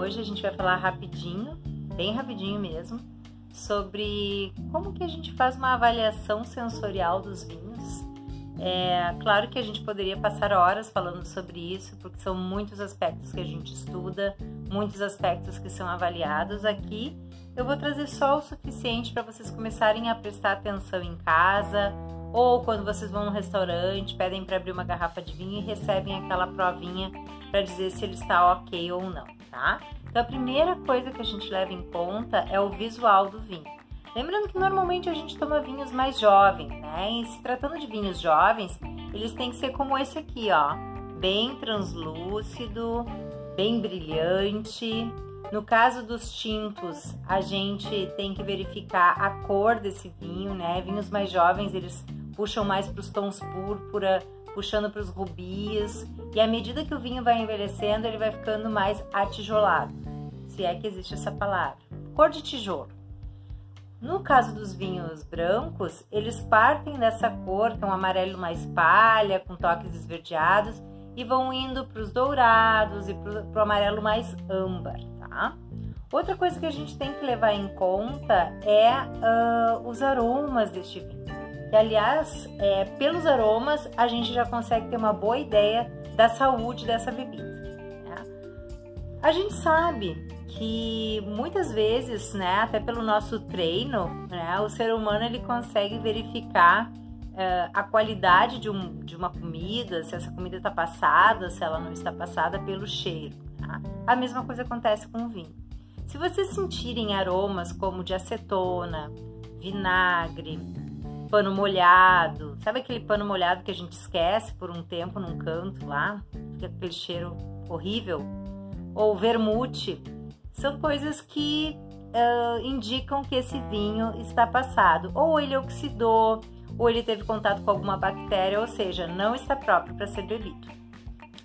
hoje a gente vai falar rapidinho, bem rapidinho mesmo, sobre como que a gente faz uma avaliação sensorial dos vinhos. É claro que a gente poderia passar horas falando sobre isso, porque são muitos aspectos que a gente estuda, muitos aspectos que são avaliados aqui. Eu vou trazer só o suficiente para vocês começarem a prestar atenção em casa, ou quando vocês vão no restaurante, pedem para abrir uma garrafa de vinho e recebem aquela provinha para dizer se ele está ok ou não, tá? Então a primeira coisa que a gente leva em conta é o visual do vinho. Lembrando que normalmente a gente toma vinhos mais jovens, né? E se tratando de vinhos jovens, eles têm que ser como esse aqui, ó, bem translúcido, bem brilhante. No caso dos tintos, a gente tem que verificar a cor desse vinho, né? Vinhos mais jovens, eles puxam mais para os tons púrpura, puxando para os rubis, e à medida que o vinho vai envelhecendo, ele vai ficando mais atijolado, se é que existe essa palavra. Cor de tijolo. No caso dos vinhos brancos, eles partem dessa cor, que é um amarelo mais palha, com toques esverdeados, e vão indo para os dourados e para o amarelo mais âmbar, tá? Outra coisa que a gente tem que levar em conta é uh, os aromas deste vinho. E aliás, é, pelos aromas, a gente já consegue ter uma boa ideia da saúde dessa bebida. Né? A gente sabe que muitas vezes, né, até pelo nosso treino, né, o ser humano ele consegue verificar uh, a qualidade de, um, de, uma comida, se essa comida está passada, se ela não está passada pelo cheiro. Tá? A mesma coisa acontece com o vinho. Se vocês sentirem aromas como de acetona, vinagre, pano molhado. Sabe aquele pano molhado que a gente esquece por um tempo num canto lá? Fica aquele cheiro horrível. Ou vermute. São coisas que uh, indicam que esse vinho está passado. Ou ele oxidou, ou ele teve contato com alguma bactéria, ou seja, não está próprio para ser bebido.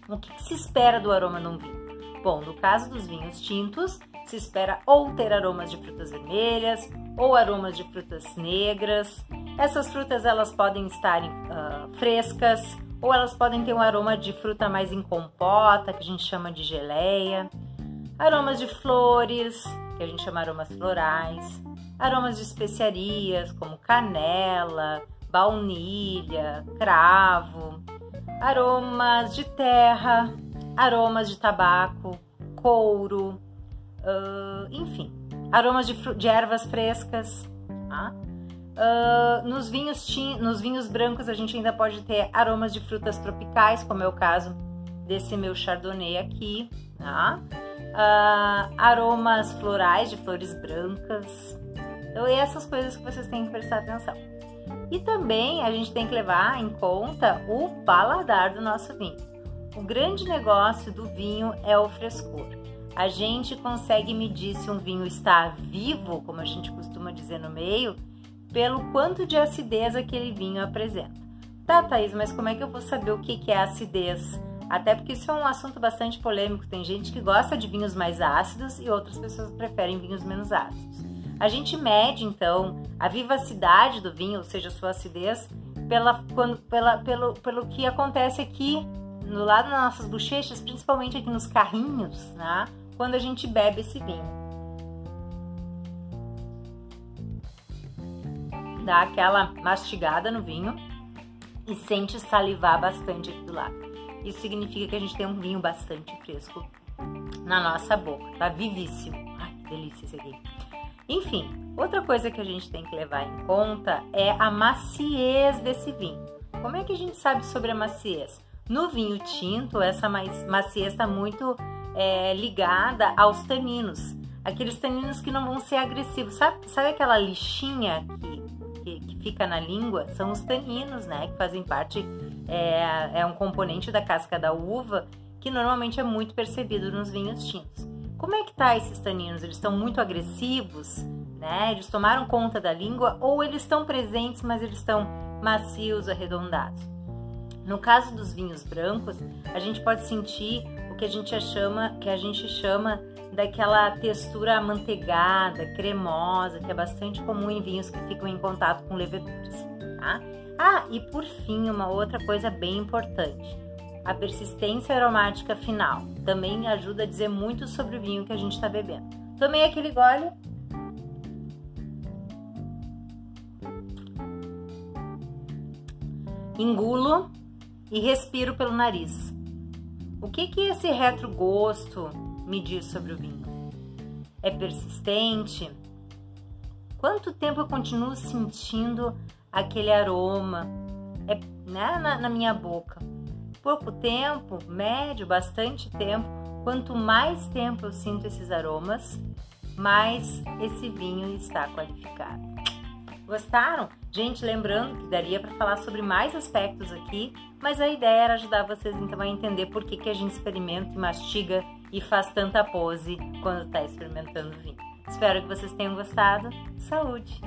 O que, que se espera do aroma num vinho? Bom, no caso dos vinhos tintos, se espera ou ter aromas de frutas vermelhas ou aromas de frutas negras. Essas frutas elas podem estar uh, frescas ou elas podem ter um aroma de fruta mais em compota, que a gente chama de geleia. Aromas de flores, que a gente chama aromas florais. Aromas de especiarias, como canela, baunilha, cravo. Aromas de terra, aromas de tabaco, couro, uh, enfim, aromas de, de ervas frescas. Tá? Uh, nos, vinhos nos vinhos brancos a gente ainda pode ter aromas de frutas tropicais, como é o caso desse meu chardonnay aqui? Uh, aromas florais de flores brancas. Então, essas coisas que vocês têm que prestar atenção. E também a gente tem que levar em conta o paladar do nosso vinho. O grande negócio do vinho é o frescor. A gente consegue medir se um vinho está vivo, como a gente costuma dizer no meio, pelo quanto de acidez aquele vinho apresenta. Tá, Thaís, mas como é que eu vou saber o que é acidez? Até porque isso é um assunto bastante polêmico. Tem gente que gosta de vinhos mais ácidos e outras pessoas preferem vinhos menos ácidos. A gente mede então a vivacidade do vinho, ou seja, sua acidez, pela, quando, pela, pelo, pelo que acontece aqui no lado das nossas bochechas, principalmente aqui nos carrinhos, né? Quando a gente bebe esse vinho. Dá aquela mastigada no vinho e sente salivar bastante aqui do lado. Isso significa que a gente tem um vinho bastante fresco na nossa boca, tá vivíssimo. Ai, que delícia esse aqui. Enfim, outra coisa que a gente tem que levar em conta é a maciez desse vinho. Como é que a gente sabe sobre a maciez? No vinho tinto, essa maciez está muito é, ligada aos taninos. Aqueles taninos que não vão ser agressivos. Sabe, sabe aquela lixinha que fica na língua são os taninos, né? Que fazem parte, é, é um componente da casca da uva que normalmente é muito percebido nos vinhos tintos. Como é que tá esses taninos? Eles estão muito agressivos, né? Eles tomaram conta da língua ou eles estão presentes, mas eles estão macios, arredondados. No caso dos vinhos brancos, a gente pode sentir o que a gente chama, que a gente chama daquela textura amanteigada, cremosa, que é bastante comum em vinhos que ficam em contato com leveduras, tá? Ah, e por fim, uma outra coisa bem importante. a persistência aromática final. Também ajuda a dizer muito sobre o vinho que a gente está bebendo. Tomei aquele gole. Engulo e respiro pelo nariz. O que que esse retrogosto me diz sobre o vinho? É persistente? Quanto tempo eu continuo sentindo aquele aroma é, né, na, na minha boca? Pouco tempo, médio, bastante tempo. Quanto mais tempo eu sinto esses aromas, mais esse vinho está qualificado. Gostaram? Gente, lembrando que daria para falar sobre mais aspectos aqui, mas a ideia era ajudar vocês então a entender por que, que a gente experimenta e mastiga e faz tanta pose quando está experimentando vinho. Espero que vocês tenham gostado. Saúde!